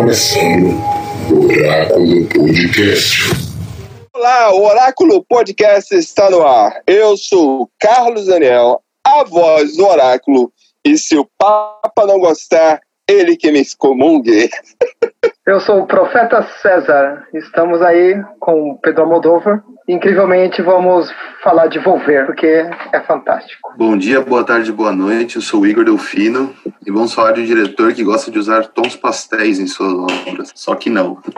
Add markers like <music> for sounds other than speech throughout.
começando o Oráculo Podcast. Olá, o Oráculo Podcast está no ar. Eu sou Carlos Daniel, a voz do Oráculo, e se o Papa não gostar, ele que me excomungue. <laughs> Eu sou o Profeta César. Estamos aí com Pedro Almodóvar. Incrivelmente vamos falar de Volver, porque é fantástico. Bom dia, boa tarde, boa noite. Eu sou o Igor Delfino e vamos falar de um diretor que gosta de usar tons pastéis em suas obras. Só que não. <laughs>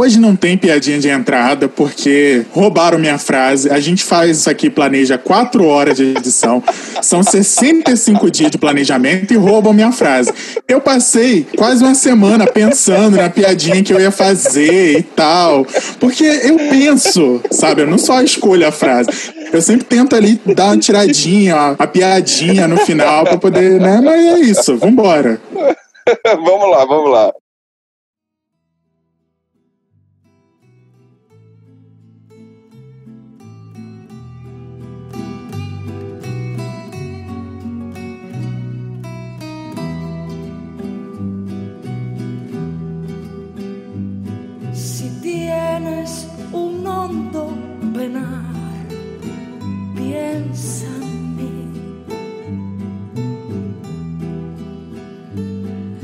Hoje não tem piadinha de entrada porque roubaram minha frase. A gente faz isso aqui, planeja quatro horas de edição. São 65 dias de planejamento e roubam minha frase. Eu passei quase uma semana pensando na piadinha que eu ia fazer e tal. Porque eu penso, sabe? Eu não só escolho a frase. Eu sempre tento ali dar uma tiradinha, uma piadinha no final para poder, né? Mas é isso, vambora. <laughs> vamos lá, vamos lá. Tienes un hondo penar, piensa en mí.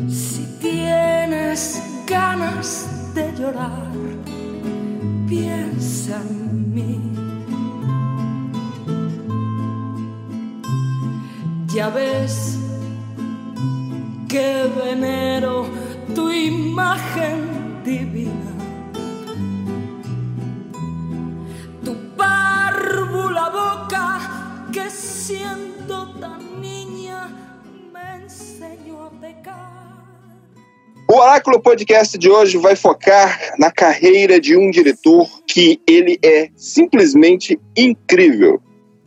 Si tienes ganas de llorar, piensa en mí. Ya ves que venero tu imagen divina. O Oráculo Podcast de hoje vai focar na carreira de um diretor que ele é simplesmente incrível.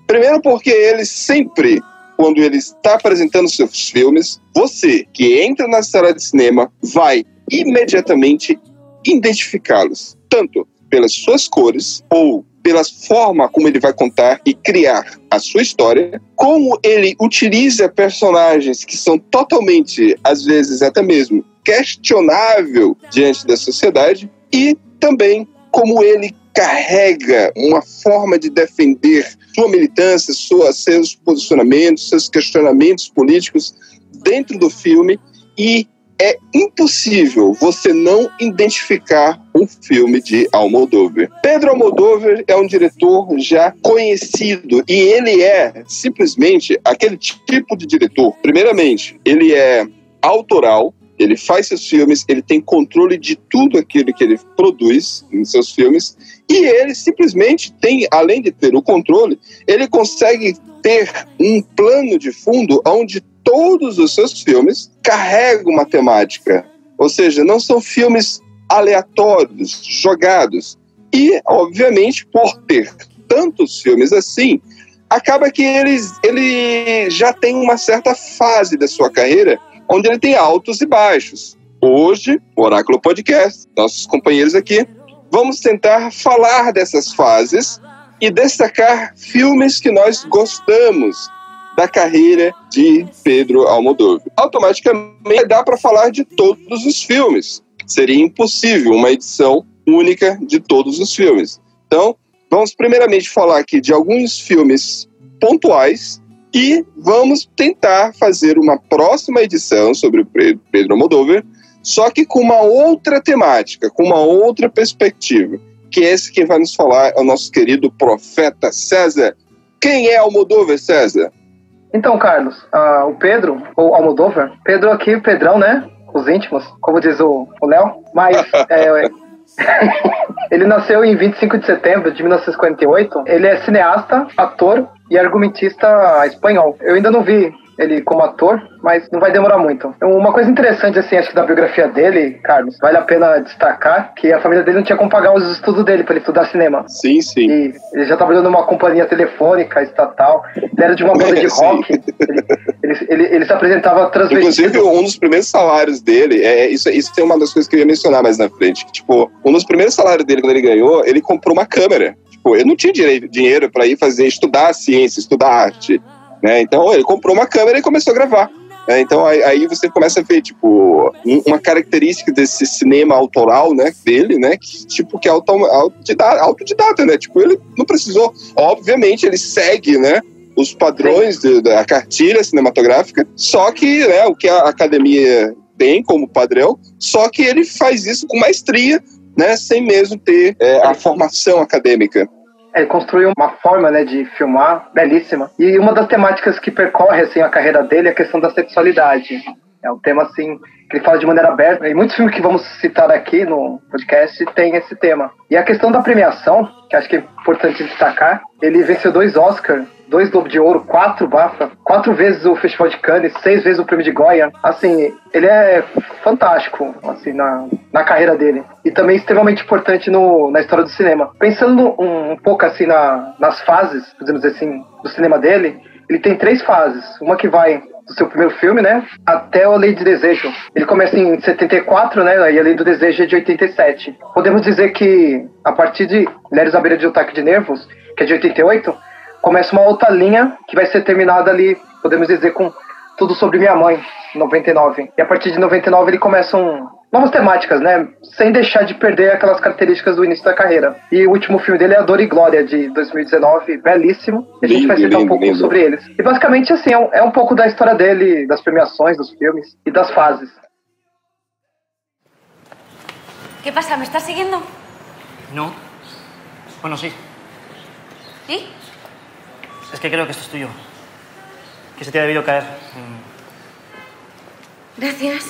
Primeiro porque ele sempre, quando ele está apresentando seus filmes, você que entra na sala de cinema vai imediatamente identificá-los, tanto pelas suas cores ou pela forma como ele vai contar e criar a sua história, como ele utiliza personagens que são totalmente, às vezes até mesmo questionável diante da sociedade e também como ele carrega uma forma de defender sua militância, sua, seus posicionamentos, seus questionamentos políticos dentro do filme e é impossível você não identificar um filme de Almodóvar. Pedro Almodóvar é um diretor já conhecido e ele é simplesmente aquele tipo de diretor. Primeiramente, ele é autoral, ele faz seus filmes, ele tem controle de tudo aquilo que ele produz em seus filmes e ele simplesmente tem, além de ter o controle, ele consegue ter um plano de fundo onde todos os seus filmes carregam uma temática. Ou seja, não são filmes aleatórios, jogados. E, obviamente, por ter tantos filmes assim, acaba que eles, ele já tem uma certa fase da sua carreira onde ele tem altos e baixos. Hoje, o Oráculo Podcast, nossos companheiros aqui, vamos tentar falar dessas fases e destacar filmes que nós gostamos da carreira de Pedro Almodóvar. Automaticamente dá para falar de todos os filmes. Seria impossível uma edição única de todos os filmes. Então, vamos primeiramente falar aqui de alguns filmes pontuais e vamos tentar fazer uma próxima edição sobre o Pedro Almodóvar, só que com uma outra temática, com uma outra perspectiva, que é esse que vai nos falar é o nosso querido profeta César. Quem é Almodóvar, César? Então, Carlos, uh, o Pedro, ou Almodóvar, Pedro aqui, Pedrão, né? Os íntimos, como diz o Léo, mas <laughs> é, <laughs> ele nasceu em 25 de setembro de 1958. Ele é cineasta, ator e argumentista espanhol. Eu ainda não vi ele como ator, mas não vai demorar muito. Uma coisa interessante, assim, acho que da biografia dele, Carlos, vale a pena destacar que a família dele não tinha como pagar os estudos dele para ele estudar cinema. Sim, sim. E ele já trabalhou numa companhia telefônica estatal, ele era de uma banda de <laughs> rock, ele, ele, ele, ele, se apresentava transvestido. Inclusive, um dos primeiros salários dele, é, isso, isso tem uma das coisas que eu ia mencionar mais na frente, que, tipo, um dos primeiros salários dele, quando ele ganhou, ele comprou uma câmera. Tipo, ele não tinha dinheiro para ir fazer, estudar ciência, estudar arte. Né? Então ele comprou uma câmera e começou a gravar. É, então aí, aí você começa a ver, tipo, um- uma característica desse cinema autoral, né, dele, né, que, tipo, que é auto, autodidata, autodidata, né? Tipo, ele não precisou. Obviamente, ele segue, né? Os padrões de- da cartilha cinematográfica, só que né, o que a academia tem como padrão, só que ele faz isso com maestria, né, sem mesmo ter é, a formação acadêmica. Ele construiu uma forma né, de filmar belíssima. E uma das temáticas que percorre assim, a carreira dele é a questão da sexualidade. É um tema assim que ele fala de maneira aberta. E muitos filmes que vamos citar aqui no podcast tem esse tema. E a questão da premiação, que acho que é importante destacar, ele venceu dois Oscars, dois Globo de Ouro, quatro BAFTA, quatro vezes o Festival de Cannes, seis vezes o Prêmio de Goya. Assim, ele é fantástico assim na, na carreira dele e também extremamente importante no, na história do cinema. Pensando um, um pouco assim na, nas fases, podemos dizer assim, do cinema dele, ele tem três fases. Uma que vai do seu primeiro filme, né, até a Lei de Desejo. Ele começa em 74, né, e a Lei do Desejo é de 87. Podemos dizer que a partir de Mulheres à beira de ataque de nervos, que é de 88, começa uma outra linha que vai ser terminada ali, podemos dizer, com Tudo Sobre Minha Mãe, 99. E a partir de 99 ele começa um, novas temáticas, né? Sem deixar de perder aquelas características do início da carreira. E o último filme dele é A Dor e Glória, de 2019, belíssimo. E a gente Lindo, vai citar um lindo, pouco lindo. sobre eles. E basicamente, assim, é um, é um pouco da história dele, das premiações, dos filmes e das fases. ¿Qué pasa? ¿Me estás siguiendo? No. Bueno, sí. ¿Sí? Es que creo que esto es tuyo. Que se te ha debido caer. Gracias.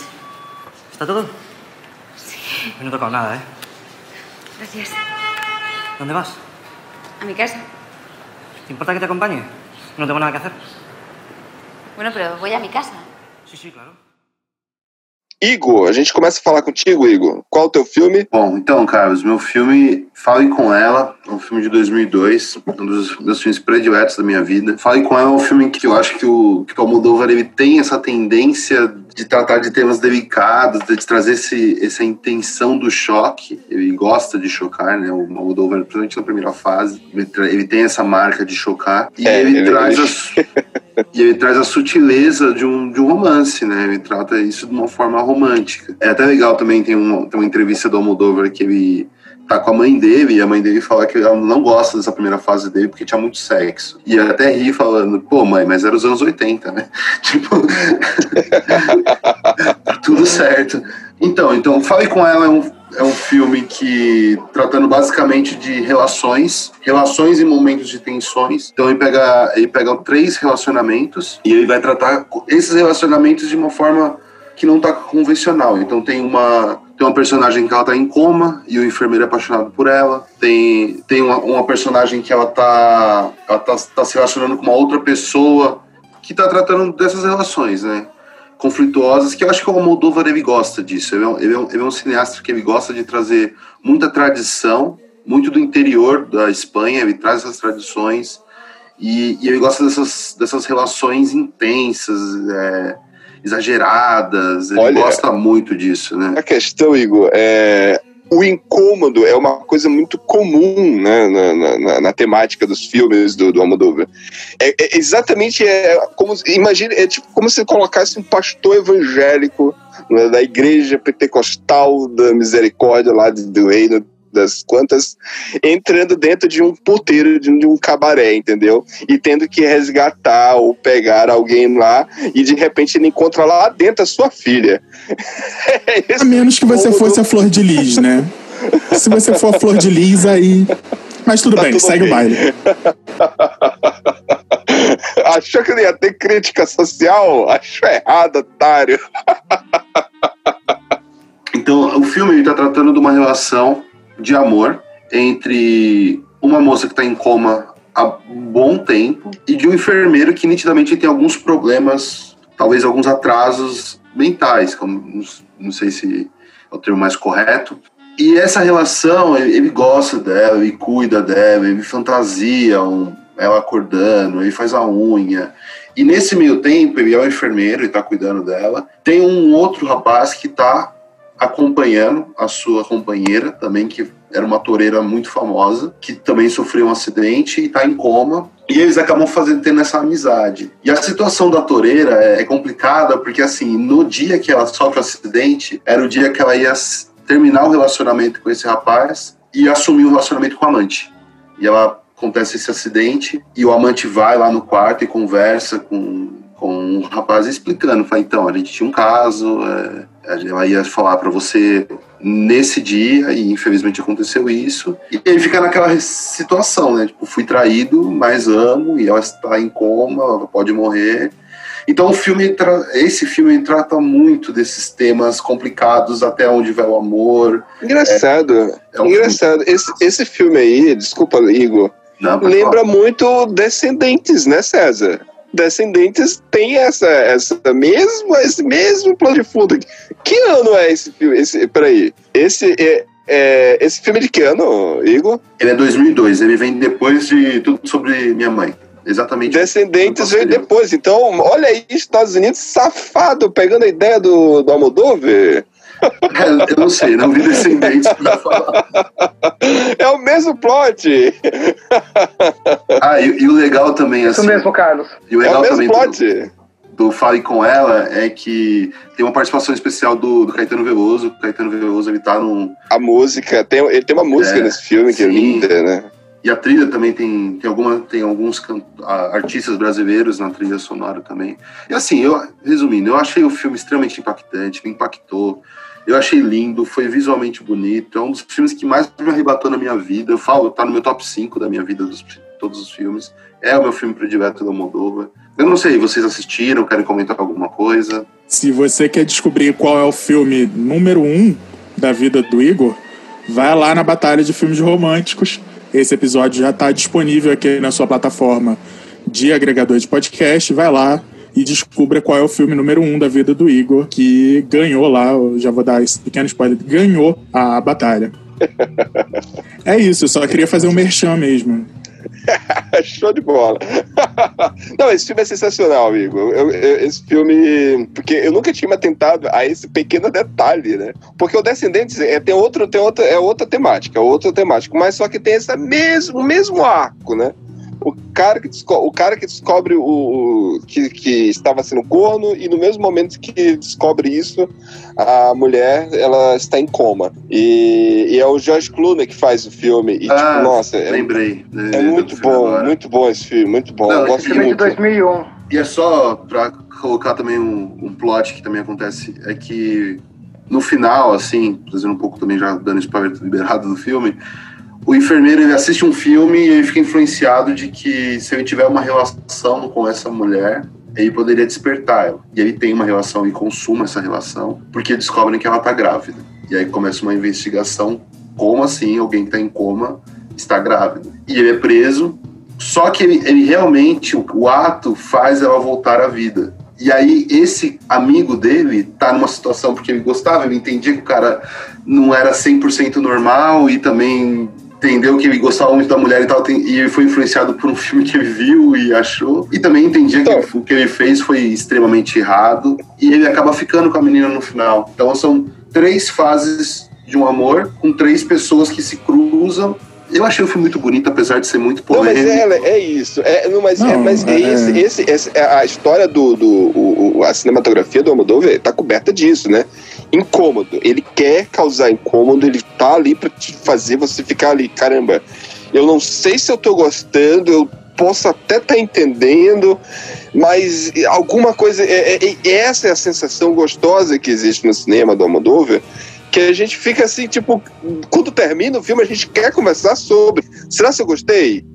¿Está todo? Sí. No he tocado nada, ¿eh? Gracias. ¿Dónde vas? A mi casa. ¿Te importa que te acompañe? No tengo nada que hacer. Bueno, pero voy a mi casa. Sí, sí, claro. Igor, a gente começa a falar contigo, Igor. Qual o teu filme? Bom, então, Carlos, meu filme Fale com Ela, é um filme de 2002, um dos meus filmes prediletos da minha vida. Fale com Ela é um filme que eu acho que o, que o Almodóvar ele tem essa tendência de tratar de temas delicados, de trazer esse, essa intenção do choque. Ele gosta de chocar, né? O Almodóvar, principalmente na primeira fase, ele, ele tem essa marca de chocar. E É, ele, ele- traz ele- a <laughs> e ele traz a sutileza de um, de um romance, né? Ele trata isso de uma forma romântica. É até legal também, tem, um, tem uma entrevista do Almodóvar que ele tá com a mãe dele e a mãe dele fala que ela não gosta dessa primeira fase dele porque tinha muito sexo. E até ri falando, pô mãe, mas era os anos 80, né? <laughs> tipo, tá <laughs> tudo certo. Então, então Fale Com Ela é um, é um filme que, tratando basicamente de relações, relações em momentos de tensões. Então ele pega, ele pega três relacionamentos e ele vai tratar esses relacionamentos de uma forma que não tá convencional. Então tem uma tem uma personagem que ela tá em coma e o enfermeiro é apaixonado por ela. Tem, tem uma, uma personagem que ela tá, ela tá, tá se relacionando com uma outra pessoa que tá tratando dessas relações, né? Conflituosas, que eu acho que o Almodóvar ele gosta disso. Ele é, um, ele, é um, ele é um cineasta que ele gosta de trazer muita tradição, muito do interior da Espanha, ele traz essas tradições e, e ele gosta dessas, dessas relações intensas, é, exageradas. Ele Olha- gosta muito disso, né? A questão, Igor, é. O incômodo é uma coisa muito comum né, na, na- na- temática dos filmes do, do Almodóvar. É, é exatamente é como imagina é tipo como se colocasse um pastor evangélico né, da igreja pentecostal da misericórdia lá de- do reino das quantas entrando dentro de um puteiro de um, de um cabaré, entendeu? E tendo que resgatar ou pegar alguém lá e de repente ele encontra lá dentro a sua filha. <laughs> É A menos que você fosse a Flor de Lis, né? Se você for a Flor de Lis, aí. Mas tudo Tá bem, tudo segue bem. o baile. <laughs> Achou que não ia ter crítica social? Acho errado, otário. <laughs> Então, o filme está tratando de uma relação de amor entre uma moça que está em coma há um bom tempo e de um enfermeiro que nitidamente tem alguns problemas, talvez alguns atrasos mentais, como não, sei se é o termo mais correto. E essa relação, ele, ele gosta dela, ele cuida dela, ele fantasia um- ela acordando, ele faz a unha. E nesse meio tempo, ele é o enfermeiro e está cuidando dela. Tem um outro rapaz que está acompanhando a sua companheira também, que era uma toureira muito famosa, que também sofreu um acidente e está em coma. E eles acabam fazendo, tendo essa amizade. E a situação da toureira é, é complicada, porque assim, no dia que ela sofre o acidente, era o dia que ela ia terminar o relacionamento com esse rapaz e assumir o relacionamento com a amante. E ela acontece esse acidente e o amante vai lá no quarto e conversa com, com um rapaz explicando, fala, então, a gente tinha um caso, é, ela ia falar para você nesse dia e infelizmente aconteceu isso. E ele fica naquela situação, né? Tipo, fui traído, mas amo e ela está em coma, ela pode morrer. Então o filme, esse filme trata muito desses temas complicados, até onde vai o amor. Engraçado, é, é um engraçado. Filme... Esse, esse filme aí, desculpa, Igor, Não, lembra falar. muito Descendentes, né, César? Descendentes tem essa, essa mesmo, esse mesmo plano de fundo. Que ano é esse filme? Esse, peraí. Esse é, é, esse filme é de que ano, Igor? Ele é 2002. Ele vem depois de Tudo Sobre Minha Mãe. Exatamente. Descendentes veio depois. Então, olha aí, Estados Unidos safado, pegando a ideia do, do Almodóvar. É, eu não sei, não vi Descendentes pra falar. É o mesmo plot. Ah, e, e o legal também, assim... Isso mesmo, Carlos. E o legal é o mesmo também plot. Do, do Fale Com Ela é que tem uma participação especial do, do Caetano Veloso. O Caetano Veloso, ele tá num... A música, tem, ele tem uma música é, nesse filme que é sim. é linda, né? E a trilha também tem, tem, alguma, tem alguns artistas brasileiros na trilha sonora também. E assim, eu, resumindo, eu achei o filme extremamente impactante, me impactou. Eu achei lindo, foi visualmente bonito. É um dos filmes que mais me arrebatou na minha vida. Eu falo, tá no meu top 5 da minha vida, dos todos os filmes. É o meu filme predileto da Moldova. Eu não sei, vocês assistiram, querem comentar alguma coisa? Se você quer descobrir qual é o filme número um da vida do Igor, vai lá na Batalha de Filmes Românticos esse episódio já está disponível aqui na sua plataforma de agregador de podcast. Vai lá e descubra qual é o filme número um da vida do Igor, que ganhou lá, já vou dar esse pequeno spoiler, ganhou a batalha. é isso, eu só queria fazer um merchan mesmo. <laughs> Show de bola. <laughs> Não, esse filme é sensacional, amigo. Eu, eu, esse filme. Porque eu nunca tinha me atentado a esse pequeno detalhe, né? Porque o Descendentes é, tem, outro, tem outra, é outra temática, é outra temática, mas só que tem esse mesmo, mesmo arco, né? O cara que, o cara que descobre o, o que, que, estava sendo corno e no mesmo momento que descobre isso, a mulher ela está em coma. E, e é o George Clooney que faz o filme. E, tipo, ah, tipo, nossa, lembrei. É, é muito bom, agora. muito bom esse filme, muito bom. Não, Eu gosto filme muito. de 2001. E é só para colocar também um, um plot que também acontece, é que no final, assim, trazendo um pouco também já dando spoiler liberado do filme, o enfermeiro ele assiste um filme e ele fica influenciado de que se ele tiver uma relação com essa mulher, ele poderia despertar ela. E ele tem uma relação e consuma essa relação, porque descobrem que ela está grávida. E aí começa uma investigação, como assim alguém que está em coma está grávida. E ele é preso, só que ele, ele realmente, o, o ato faz ela voltar à vida. E aí, esse amigo dele tá numa situação porque ele gostava, ele entendia que o cara não era 100% normal e também entendeu que ele gostava muito da mulher e tal, e ele foi influenciado por um filme que ele viu e achou. E também entendia então, que o que ele fez foi extremamente errado. E ele acaba ficando com a menina no final. Então são três fases de um amor com três pessoas que se cruzam eu achei o filme muito bonito, apesar de ser muito polêmico. Não, mas é, é isso. É, não, mas, não, é, mas é, é. Esse, esse, esse, é a história do. do o, a cinematografia do Almodóvar tá coberta disso, né? Incômodo. Ele quer causar incômodo, ele tá ali pra te fazer você ficar ali, caramba. Eu não sei se eu tô gostando, eu posso até estar tá entendendo, mas alguma coisa. É, é, é, essa é a sensação gostosa que existe no cinema do Almodóvar que a gente fica assim, tipo, quando termina o filme, a gente quer conversar sobre. Será que eu gostei?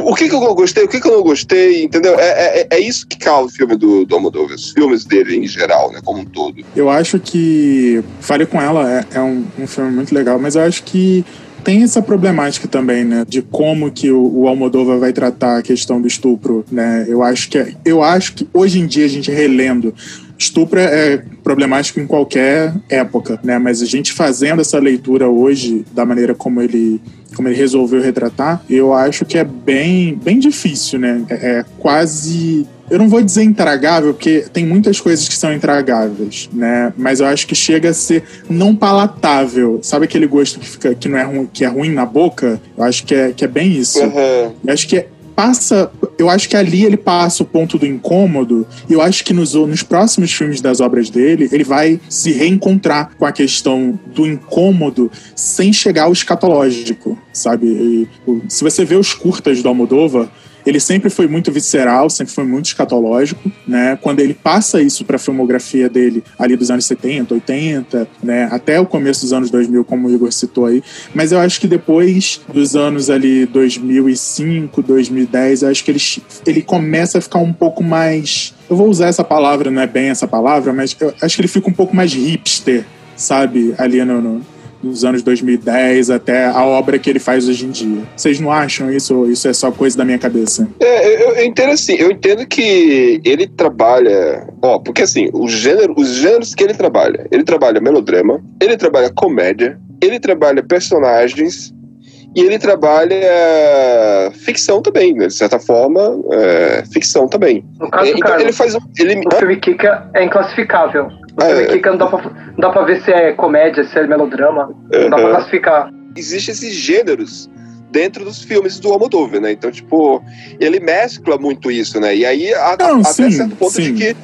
O que, que eu gostei, o que, que eu não gostei, entendeu? É, é, é isso que causa o filme do, do os filmes dele em geral, né, como um todo. Eu acho que Fale Com Ela é, é um, um filme muito legal, mas eu acho que tem essa problemática também, né, de como que o, o vai tratar a questão do estupro, né? Eu acho que eu acho que hoje em dia a gente relendo Estupro é problemático em qualquer época, né? Mas a gente fazendo essa leitura hoje, da maneira como ele, como ele resolveu retratar, eu acho que é bem, bem difícil, né? É, é quase eu não vou dizer intragável, porque tem muitas coisas que são intragáveis, né? Mas eu acho que chega a ser não palatável. Sabe aquele gosto que fica que não é ruim, que é ruim na boca? Eu acho que é, que é bem isso. Uhum. Eu acho que é, passa. Eu acho que ali ele passa o ponto do incômodo. E eu acho que nos, nos próximos filmes das obras dele, ele vai se reencontrar com a questão do incômodo sem chegar ao escatológico, sabe? E, se você vê os curtas do Almodóvar, ele sempre foi muito visceral, sempre foi muito escatológico, né? Quando ele passa isso para a filmografia dele ali dos anos 70, 80, né, até o começo dos anos 2000, como o Igor citou aí, mas eu acho que depois dos anos ali 2005, 2010, eu acho que ele, ele começa a ficar um pouco mais, eu vou usar essa palavra, não é bem essa palavra, mas eu acho que ele fica um pouco mais hipster, sabe, ali no, no dos anos 2010 até a obra que ele faz hoje em dia. Vocês não acham isso? Isso é só coisa da minha cabeça? É, eu, eu entendo assim, eu entendo que ele trabalha. Ó, porque assim, o gênero, os gêneros que ele trabalha, ele trabalha melodrama, ele trabalha comédia, ele trabalha personagens e ele trabalha ficção também, né? de certa forma, é, ficção também. No caso, É, então Carlos, ele faz um. Ele, o filme Kika é inclassificável. O Ah, filme é. Kika não dá, pra, não dá pra ver se é comédia, se é melodrama. Não dá pra classificar. existem esses gêneros dentro dos filmes do Almodóvar, né? Então, tipo, ele mescla muito isso, né? E aí, a- Não, até sim, certo ponto sim. de que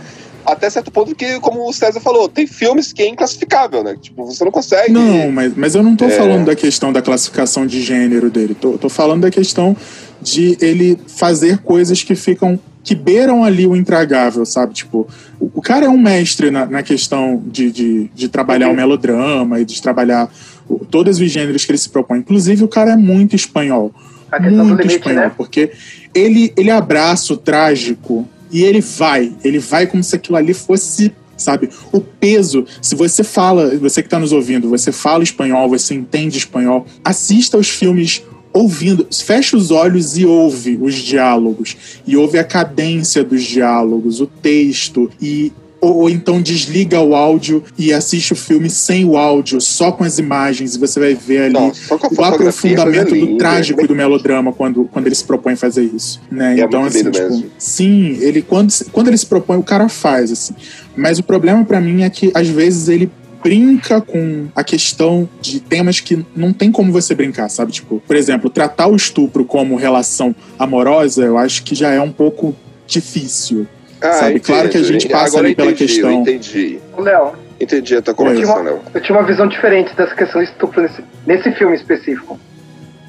até certo ponto que, como o César falou, tem filmes que é inclassificável, né? Tipo, você não consegue. Não, mas, mas eu não tô É. falando da questão da classificação de gênero dele. Tô, tô falando da questão de ele fazer coisas que ficam. que beiram ali o intragável, sabe? Tipo, o, o cara é um mestre na, na questão de, de, de trabalhar o melodrama e de trabalhar o- todos os gêneros que ele se propõe. Inclusive, o cara é muito espanhol. A questão do muito limite, espanhol, né? porque ele, ele abraça o trágico e ele vai. Ele vai como se aquilo ali fosse, sabe, o peso. Se você fala, você que está nos ouvindo, você fala espanhol, você entende espanhol, assista os filmes ouvindo, fecha os olhos e ouve os diálogos, e ouve a cadência dos diálogos, o texto, e ou, então desliga o áudio e assiste o filme sem o áudio, só com as imagens, e você vai ver ali Nossa, a o fotografia, aprofundamento do trágico e do melodrama quando, quando ele se propõe fazer isso. Né? É então, assim, tipo, sim, ele quando, quando ele se propõe, o cara faz, assim. Mas o problema pra mim é que às vezes ele brinca com a questão de temas que não tem como você brincar, sabe? Tipo, por exemplo, tratar o estupro como relação amorosa, eu acho que já é um pouco difícil. Ah, sabe? entendo. Claro que a gente passa Agora ali pela entendi, questão. Entendi. Léo, Entendi a tua uma, Léo. eu tinha uma visão diferente dessa questão de estupro nesse, nesse filme específico.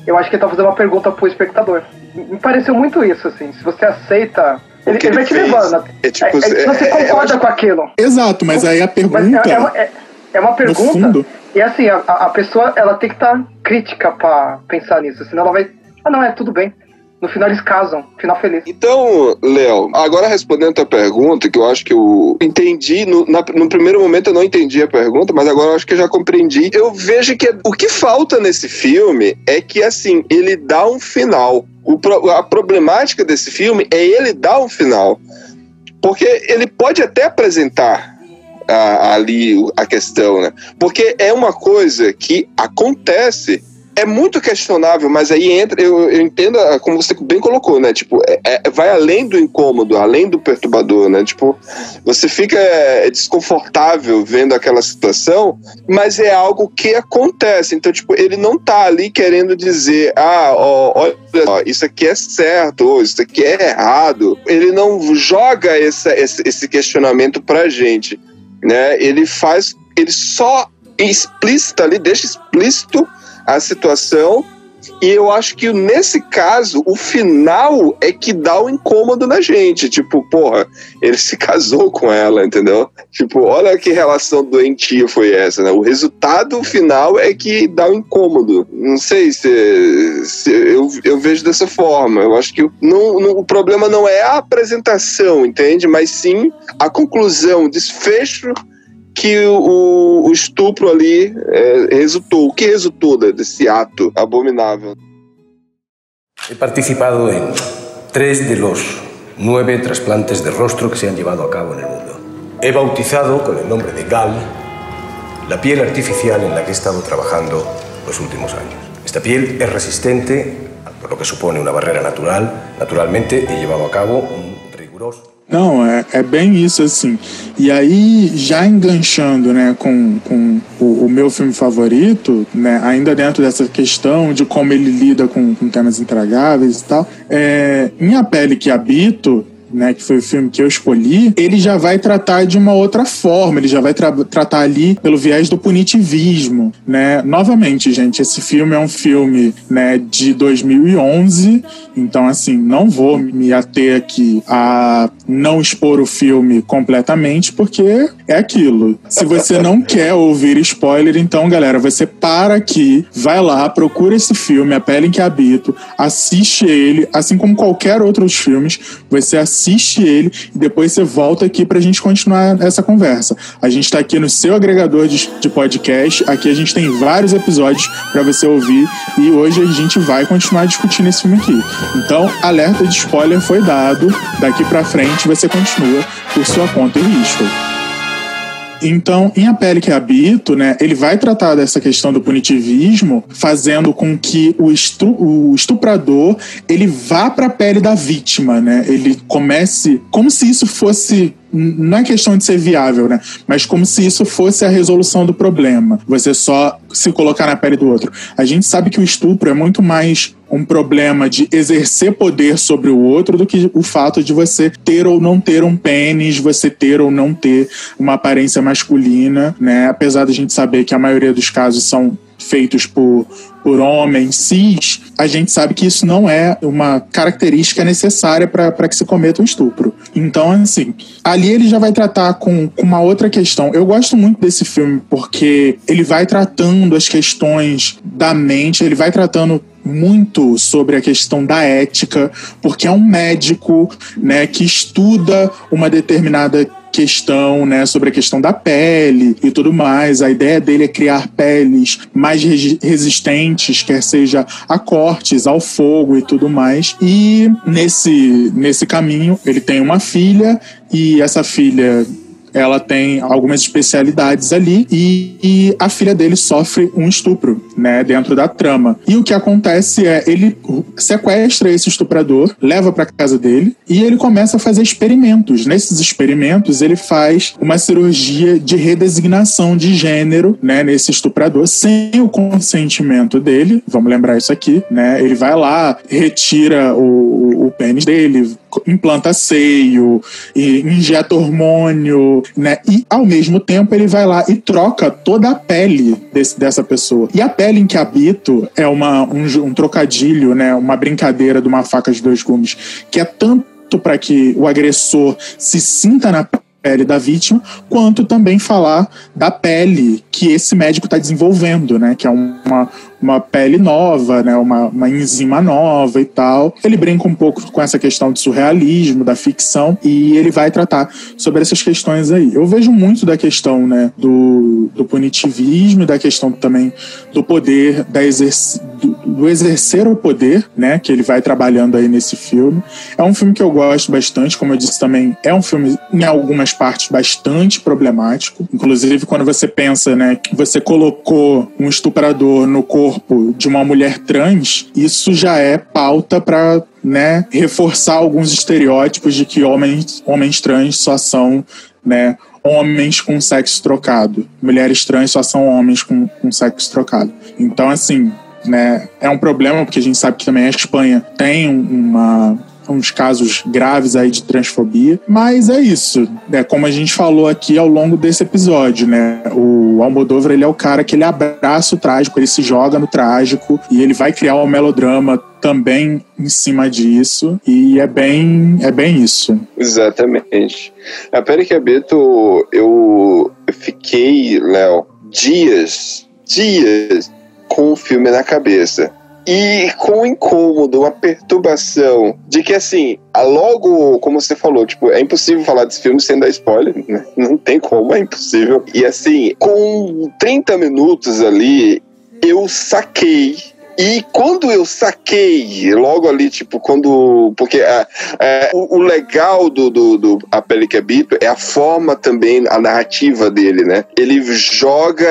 Eu acho que ele tá fazendo uma pergunta pro espectador. Me pareceu muito isso, assim. Se você aceita. Ele, que ele vai ele te fez levando. é tipo, É- é- se você é- é- concorda com aquilo. Exato, mas aí a pergunta. é, é uma, é- é uma no pergunta. fundo, E assim, a, a pessoa ela tem que estar crítica pra pensar nisso. Senão ela vai. Ah, não, é tudo bem. No final eles casam. Final feliz. Então, Léo, agora respondendo a tua pergunta, que eu acho que eu entendi, no, na- no primeiro momento eu não entendi a pergunta, mas agora eu acho que eu já compreendi. Eu vejo que o que falta nesse filme é que, assim, ele dá um final. A problemática desse filme é ele dar um final. Porque ele pode até apresentar a- ali o- a questão, né? Porque é uma coisa que acontece é muito questionável, mas aí entra, eu, eu entendo, ah, como você bem colocou, né? Tipo, é- é- vai além do incômodo, além do perturbador, né? Tipo, você fica é, desconfortável vendo aquela situação, mas é algo que acontece. Então, tipo, ele não tá ali querendo dizer, ah, ó, olha só, isso aqui é certo, ou isso aqui é errado. Ele não joga essa, esse, esse questionamento pra gente, né? Ele faz, ele só explícita ali, deixa explícito a situação. E eu acho que nesse caso, o final é que dá o incômodo na gente. Tipo, porra, ele se casou com ela, entendeu? Tipo, olha que relação doentia foi essa, né? O resultado final é que dá o incômodo. Não sei se, se eu, eu vejo dessa forma. Eu acho que o- não, não- o problema não é a apresentação, entende? Mas sim a conclusão, o desfecho que o, o estupro ali é, resultou. O que resultou de- desse ato abominável? He participado en tres de los nueve trasplantes de rostro que se han llevado a cabo en el mundo. He bautizado con el nombre de Gal la piel artificial en la que he estado trabajando los últimos años. Esta piel es resistente, por lo que supone una barrera natural. Naturalmente he llevado a cabo un riguroso... Não, é, é bem isso, assim. E aí, já enganchando, né, com, com o, o meu filme favorito, né, ainda dentro dessa questão de como ele lida com, com temas intragáveis e tal, é, Minha Pele Que Habito, né, que foi o filme que eu escolhi, ele já vai tratar de uma outra forma, ele já vai tra tratar ali pelo viés do punitivismo, né? Novamente, gente, esse filme é um filme, né, de 2011, então assim, não vou me ater aqui a não expor o filme completamente, porque é aquilo. Se você não quer ouvir spoiler, então, galera, você para aqui, vai lá, procura esse filme, A Pele em que Habito, assiste ele, assim como qualquer outros filmes, você assiste assiste ele e depois você volta aqui para a gente continuar essa conversa. A gente está aqui no seu agregador de, de, podcast, aqui a gente tem vários episódios para você ouvir e hoje a gente vai continuar discutindo esse filme aqui. Então, alerta de spoiler foi dado, daqui para frente você continua por sua conta e risco. Então, em A Pele que Habito, né, ele vai tratar dessa questão do punitivismo, fazendo com que o, estu o estuprador ele vá para a pele da vítima, né? Ele comece como se isso fosse não é questão de ser viável, né? Mas como se isso fosse a resolução do problema. Você só se colocar na pele do outro. A gente sabe que o estupro é muito mais um problema de exercer poder sobre o outro do que o fato de você ter ou não ter um pênis, você ter ou não ter uma aparência masculina, né? Apesar da gente saber que a maioria dos casos são feitos por, por homens cis, a gente sabe que isso não é uma característica necessária para que se cometa um estupro. Então, assim, ali ele já vai tratar com, com uma outra questão. Eu gosto muito desse filme porque ele vai tratando as questões da mente, ele vai tratando muito sobre a questão da ética, porque é um médico, né, que estuda uma determinada questão, né, sobre a questão da pele e tudo mais. A ideia dele é criar peles mais resistentes, quer seja a cortes, ao fogo e tudo mais. E nesse nesse caminho, ele tem uma filha e essa filha ela tem algumas especialidades ali e, e, a filha dele sofre um estupro, né, dentro da trama. E o que acontece é ele sequestra esse estuprador, leva para casa dele e ele começa a fazer experimentos. Nesses experimentos ele faz uma cirurgia de redesignação de gênero, né, nesse estuprador sem o consentimento dele. Vamos lembrar isso aqui, né? Ele vai lá, retira o, o pênis dele, implanta seio, injeta hormônio, né? E ao mesmo tempo ele vai lá e troca toda a pele desse, dessa pessoa. E a pele em que habito é uma, um, um trocadilho, né? Uma brincadeira de uma faca de dois gumes, que é tanto para que o agressor se sinta na pele da vítima, quanto também falar da pele que esse médico está desenvolvendo, né? Que é uma, uma pele nova, né? Uma, uma enzima nova e tal. Ele brinca um pouco com essa questão do surrealismo, da ficção, e ele vai tratar sobre essas questões aí. Eu vejo muito da questão, né? Do, do punitivismo da questão também do poder, da exerc do, do exercer o poder, né? Que ele vai trabalhando aí nesse filme. É um filme que eu gosto bastante, como eu disse também, é um filme em algumas partes bastante problemático. Inclusive, quando você pensa, né? Que você colocou um estuprador no corpo corpo de uma mulher trans, isso já é pauta para né, reforçar alguns estereótipos de que homens, homens trans só são né, homens com sexo trocado. Mulheres trans só são homens com, com sexo trocado. Então, assim, né, é um problema, porque a gente sabe que também a Espanha tem uma, uns casos graves aí de transfobia. Mas é isso, né? Como a gente falou aqui ao longo desse episódio, né? O Almodóvar, ele é o cara que ele abraça o trágico, ele se joga no trágico e ele vai criar um melodrama também em cima disso e é bem é bem isso. Exatamente. A Pele Beto, eu fiquei, Léo, dias, dias com o filme na cabeça e com incômodo, uma perturbação de que assim, logo, como você falou, tipo, é impossível falar desse filme sem dar spoiler, né? <laughs> Não tem como, é impossível. E assim, com 30 minutos ali, eu saquei E quando eu saquei, logo ali, tipo, quando. Porque é, é, o, o, legal do, do, do A Pele que Habito é a forma também, a narrativa dele, né? Ele joga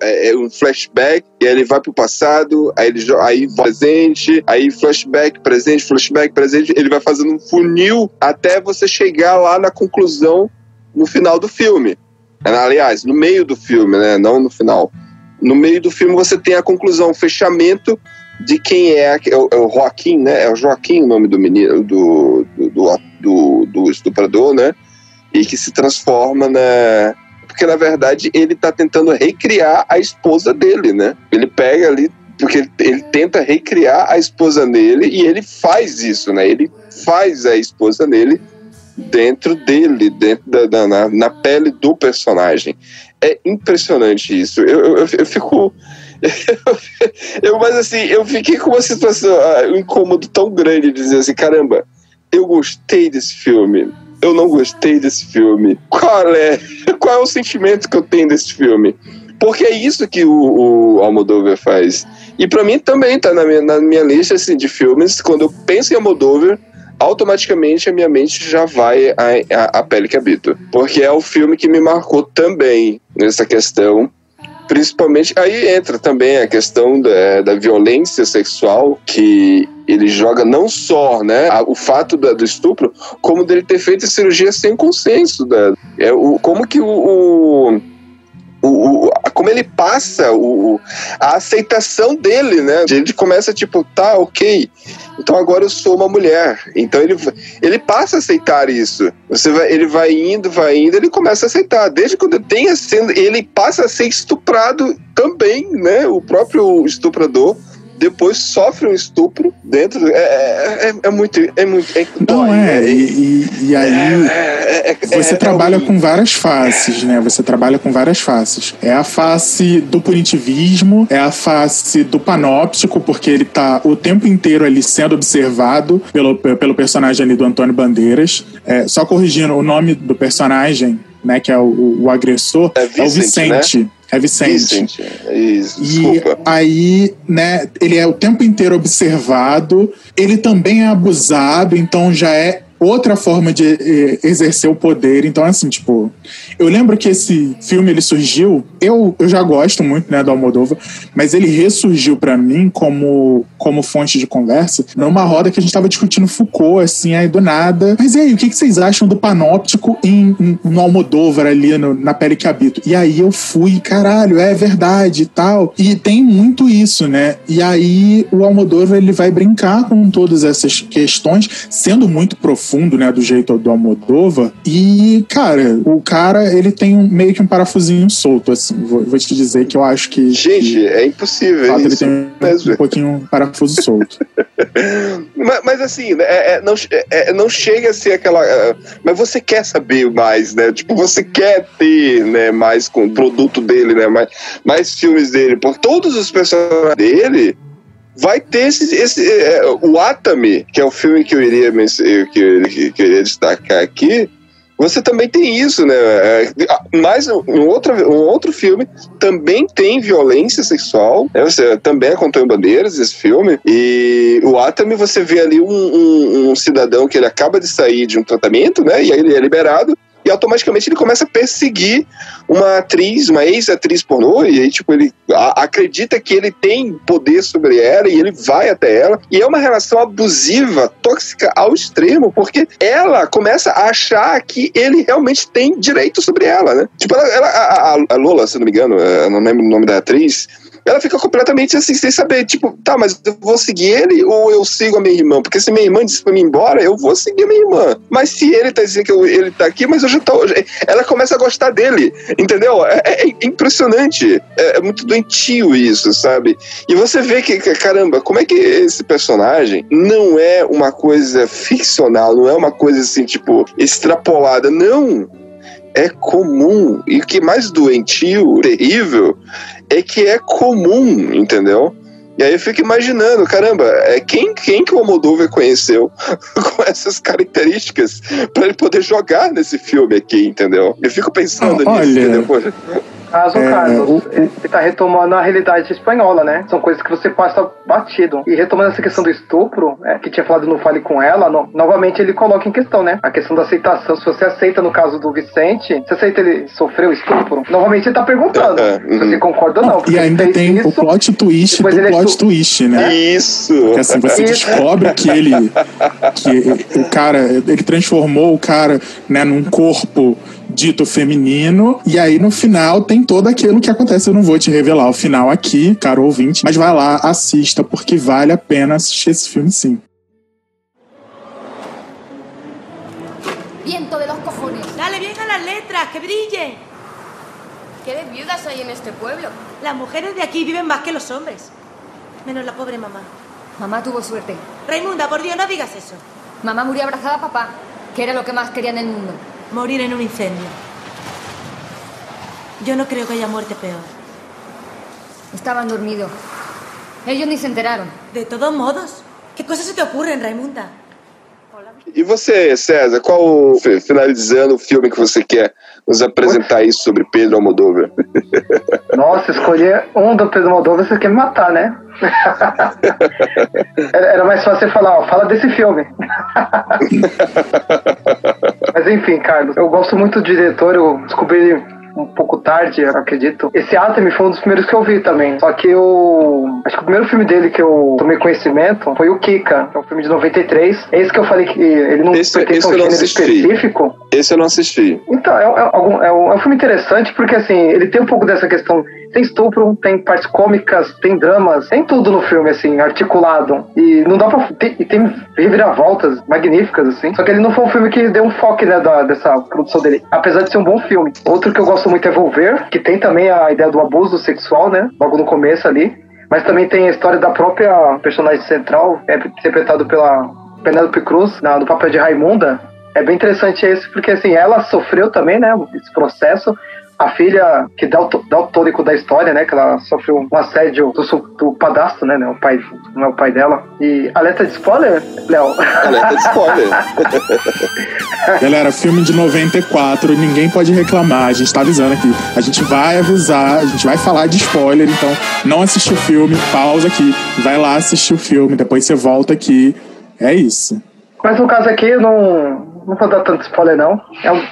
é, é um flashback e aí ele vai pro passado, aí ele joga, aí presente, aí flashback, presente, flashback, presente. Ele vai fazendo um funil até você chegar lá na conclusão no final do filme. Aliás, no meio do filme, né? Não no final. No meio do filme você tem a conclusão, o fechamento de quem é, é o, é o Joaquim, né? É o Joaquim o nome do menino, do, do, do, do estuprador, né? E que se transforma na. Porque na verdade ele tá tentando recriar a esposa dele, né? Ele pega ali, porque ele, ele tenta recriar a esposa dele e ele faz isso, né? Ele faz a esposa dele dentro dele, dentro da, da na, na, pele do personagem. É impressionante isso. Eu, eu, eu fico. <laughs> eu, mas assim, eu fiquei com uma situação, um incômodo tão grande de dizer assim: caramba, eu gostei desse filme. Eu não gostei desse filme. Qual é? <laughs> Qual é o sentimento que eu tenho desse filme? Porque é isso que o, o Almodóvar faz. E para mim também tá na minha, na minha lista assim, de filmes. Quando eu penso em Almodóvar, automaticamente a minha mente já vai a, a, Pele que Habito. Porque é o filme que me marcou também nessa questão principalmente aí entra também a questão da, da violência sexual que ele joga não só né, o fato da, do estupro, como dele ter feito a cirurgia sem consenso. Da, é, o, como que o, o passa o, a aceitação dele, né? Ele começa tipo, tá, ok, então agora eu sou uma mulher. Então ele, ele passa a aceitar isso. Você vai, ele vai indo, vai indo, ele começa a aceitar. Desde quando tem sendo, ele passa a ser estuprado também, né? O próprio estuprador depois sofre um estupro dentro. É, é, é, é muito. É muito é, Não, dói, é. E, e, aí é, é, você trabalha com várias faces, né? Você trabalha com várias faces. É a face do punitivismo, é a face do panóptico, porque ele tá o tempo inteiro ali sendo observado pelo, pelo personagem ali do Antônio Bandeiras. só corrigindo, o nome do personagem, né, que é o, o agressor, é, Vicente, é o Vicente. Né? É Vicente. Vicente. Isso, e aí, né, ele é o tempo inteiro observado, ele também é abusado, então já é outra forma de eh, exercer o poder. Então, assim, tipo, eu lembro que esse filme ele surgiu, eu, eu já gosto muito, né, do Almodóvar, mas ele ressurgiu para mim como, como fonte de conversa numa roda que a gente tava discutindo Foucault, assim, aí do nada. Mas e aí, o que, que vocês acham do panóptico em, em no Almodóvar ali no, na pele que habito? E aí eu fui, caralho, é verdade e tal. E tem muito isso, né? E aí o Almodóvar ele vai brincar com todas essas questões, sendo muito profundo fundo, né, do jeito do Almodova. E, cara, o cara, ele tem um, meio que um parafusinho solto, assim. Vou, vou te dizer que eu acho que. Gente, que, é impossível. Fato, ele tem mesmo. um pouquinho um parafuso solto. <laughs> mas, mas, assim, né, é, é, não, é, é, não chega a ser aquela. É, mas você quer saber mais, né? Tipo, você quer ter né, mais com o produto dele, né? Mais, mais filmes dele. Por todos os personagens dele vai ter esse, esse é, o Atami, que é o filme que eu iria que eu, que eu iria destacar aqui. Você também tem isso, né? É, mas um outro, um outro filme também tem violência sexual. Né? Você também é Antônio Bandeiras, esse filme. E o Atami, você vê ali um, um, um cidadão que ele acaba de sair de um tratamento, né? E aí ele é liberado automaticamente ele começa a perseguir uma atriz, uma ex-atriz pornô, e aí, tipo, ele acredita que ele tem poder sobre ela e ele vai até ela. E é uma relação abusiva, tóxica ao extremo, porque ela começa a achar que ele realmente tem direito sobre ela, né? Tipo, ela, ela a, a, Lola, se não me engano, eu não lembro o nome da atriz, ela fica completamente assim, sem saber, tipo, tá, mas eu vou seguir ele ou eu sigo a minha irmã? Porque se minha irmã disse pra mim ir embora, eu vou seguir a minha irmã. Mas se ele tá dizendo que eu, ele tá aqui, mas eu já tô. Ela começa a gostar dele, entendeu? É, é, é impressionante. É, é, muito doentio isso, sabe? E você vê que, caramba, como é que esse personagem não é uma coisa ficcional, não é uma coisa assim, tipo, extrapolada. Não! É comum. E o que mais doentio, terrível, é que é comum, entendeu? E aí eu fico imaginando, caramba, é quem, quem que o Almodóvar conheceu <laughs> com essas características para ele poder jogar nesse filme aqui, entendeu? Eu fico pensando oh, nisso, olha, entendeu? Mas o É, Carlos, o- ele tá retomando a realidade espanhola, né? São coisas que você passa batido. E retomando essa questão do estupro, é, que tinha falado no Fale Com Ela, no- novamente ele coloca em questão, né? A questão da aceitação. Se você aceita, no caso do Vicente, você aceita ele sofreu estupro? Novamente ele tá perguntando É, se você concorda ou não. porque E ainda tem o isso, plot twist do é plot estu- twist, né? Isso. Que assim, você Isso. descobre que ele. que o cara. Ele transformou o cara né, num corpo dito feminino. E aí, no final, tem todo aquilo que acontece. Eu não vou te revelar o final aqui, caro ouvinte, mas vai lá, assista, porque vale a pena assistir esse filme sim. Viento de los cojones. Dale bien a las letras, que brille. ¿Qué de viudas hay en este pueblo? Las mujeres de aquí viven más que los hombres. Menos la pobre mamá. Mamá tuvo suerte. Raimunda, por Dios, no digas eso. Mamá murió abrazada a papá, que era lo que más quería en el mundo. Morir en un incendio. Yo no creo que haya muerte peor. Estaban dormidos. Ellos ni se enteraron. De todos modos, ¿qué cosas se te ocurren, Raimunda? E você, César, qual, fi- finalizando o filme que você quer nos apresentar aí sobre Pedro Almodóvar? <laughs> Nossa, escolher um do Pedro Moldova, você quer me matar, né? <laughs> Era era mais fácil você falar, ó, fala desse filme. <laughs> Mas enfim, Carlos, eu gosto muito do diretor, eu descobri pouco tarde, eu acredito. Esse Atemi foi um dos primeiros que eu vi também. Só que eu. Acho que o primeiro filme dele que eu tomei conhecimento foi o Kika, que é um filme de 93. É esse que eu falei que ele não Esse- pertence a um gênero específico. Esse eu não assisti. Então, é, é é um, é um filme interessante porque, assim, ele tem um pouco dessa questão. Tem estupro, tem partes cômicas, tem dramas, tem tudo no filme, assim, articulado. E não dá pra. Tem, e tem reviravoltas magníficas, assim. Só que ele não foi um filme que deu um foco, né, da, dessa produção dele. Apesar de ser um bom filme. Outro que eu gosto muito é Volver, que tem também a ideia do abuso sexual, né? Logo no começo ali. Mas também tem a história da própria personagem central, é interpretado pela Penélope Cruz, na, no papel de Raimunda. É bem interessante esse, porque assim, ela sofreu também, né, esse processo. A filha, que dá o, dá o tônico da história, né, que ela sofreu um assédio do, do padastro, né, né, o pai, não é o pai dela. E alerta de spoiler, Léo? Alerta de spoiler. <laughs> Galera, filme de 94, ninguém pode reclamar. A gente tá avisando aqui. A gente vai avisar, a gente vai falar de spoiler, então não assistiu o filme, pausa aqui, vai lá assistir o filme, depois você volta aqui. É isso. Mas no caso aqui, eu não, não vou dar tanto spoiler, não.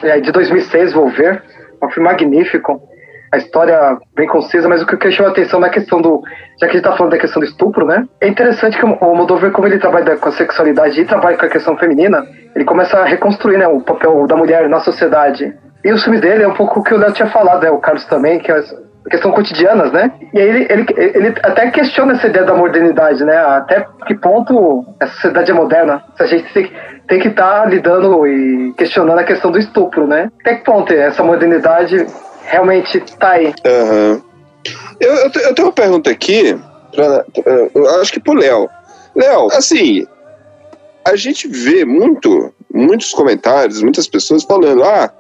É, é de 2006, vou ver. É um filme magnífico. A história bem concisa, mas o que chama atenção na questão do. Já que a gente tá falando da questão do estupro, né? É interessante que o Moldover, como ele trabalha com a sexualidade e trabalha com a questão feminina, ele começa a reconstruir né, o papel da mulher na sociedade. E os filmes dele é um pouco o que o Léo tinha falado, né? O Carlos também, que é questão cotidianas, né? E aí ele, ele, ele até questiona essa ideia da modernidade, né? Até que ponto a sociedade é moderna? Se a gente tem, tem que estar lidando e questionando a questão do estupro, né? Até que ponto essa modernidade realmente tá aí? Aham. Eu, eu, eu tenho uma pergunta aqui, pra- eu acho que pro Léo. Léo, assim, a gente vê muito, muitos comentários, muitas pessoas falando, ah,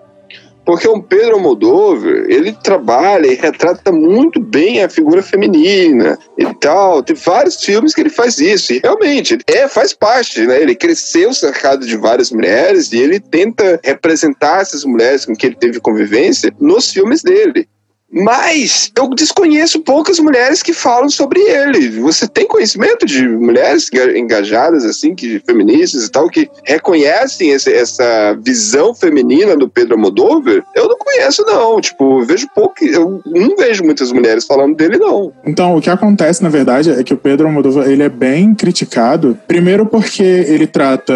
porque o Pedro Almodóvar, ele trabalha e retrata muito bem a figura feminina e tal. Tem vários filmes que ele faz isso. E realmente, é, faz parte, né? Ele cresceu cercado de várias mulheres e ele tenta representar essas mulheres com que ele teve convivência nos filmes dele. Mas eu desconheço poucas mulheres que falam sobre ele. Você tem conhecimento de mulheres enga- engajadas, assim, que feministas e tal, que reconhecem esse- essa visão feminina do Pedro Almodóvar? Eu não conheço, não. Tipo, eu vejo pouco. Eu não vejo muitas mulheres falando dele, não. Então, o que acontece, na verdade, é que o Pedro Almodóvar, ele é bem criticado. Primeiro porque ele trata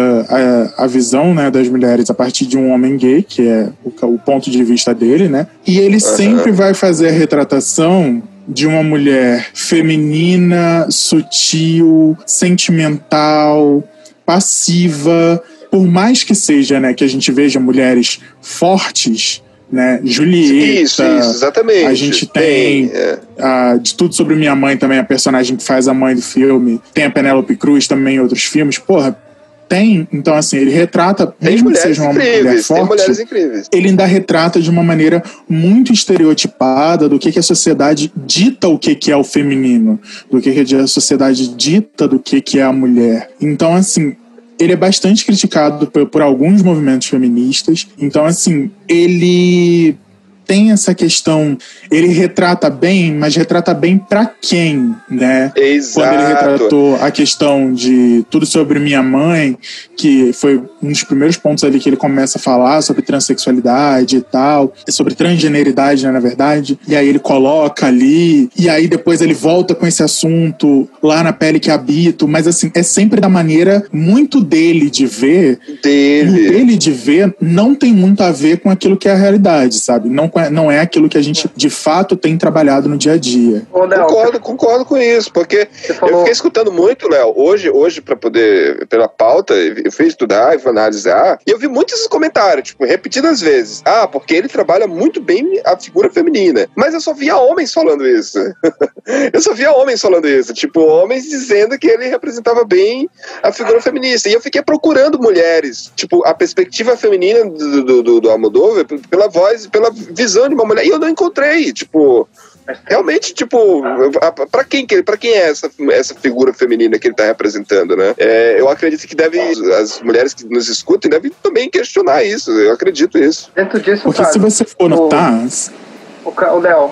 a, a visão né, das mulheres a partir de um homem gay, que é o, o ponto de vista dele, né? E ele sempre vai fazer a retratação de uma mulher feminina, sutil, sentimental, passiva. Por mais que seja, né, que a gente veja mulheres fortes, né, Julieta, Isso, isso, exatamente. a gente tem, é. a- de tudo sobre minha mãe também, a personagem que faz a mãe do filme. Tem a Penélope Cruz também em outros filmes. Porra, tem. Então, assim, ele retrata, Tem mesmo que seja uma mulher forte, ele ainda retrata de uma maneira muito estereotipada do que, que a sociedade dita o que, que é o feminino, do que, que a sociedade dita do que, que é a mulher. Então, assim, ele é bastante criticado por, por alguns movimentos feministas. Então, assim, ele tem essa questão. Ele retrata bem, mas retrata bem para quem, né? Exato. Quando ele retratou a questão de tudo sobre minha mãe, que foi um dos primeiros pontos ali que ele começa a falar sobre transexualidade e tal, sobre transgeneridade, né, na verdade. E aí ele coloca ali, e aí depois ele volta com esse assunto lá na pele que habito, mas assim, é sempre da maneira muito dele de ver. Dele. E dele de ver não tem muito a ver com aquilo que é a realidade, sabe? Não, não é aquilo que a gente de fato tem trabalhado no dia a dia. Ô, Léo, Concordo, concordo com isso, porque falou- eu fiquei escutando muito, Léo, hoje, hoje para poder, pela pauta, eu fui estudar e fui analisar, e eu vi muitos comentários, tipo, repetidas vezes. Ah, porque ele trabalha muito bem a figura feminina. Mas eu só via homens falando isso. <laughs> eu só via homens falando isso. Tipo, homens dizendo que ele representava bem a figura feminista. E eu fiquei procurando mulheres, tipo, a perspectiva feminina do, do, do, do Almodóvar, pela voz, pela visão de uma mulher. E eu não encontrei, tipo. Realmente, tipo, a- pra quem, que- pra quem é essa, essa figura feminina que ele tá representando, né? É, eu acredito que deve, as mulheres que nos escutem devem também questionar isso. Eu acredito nisso. Dentro disso, Porque cara, se você for notar, O, o Léo,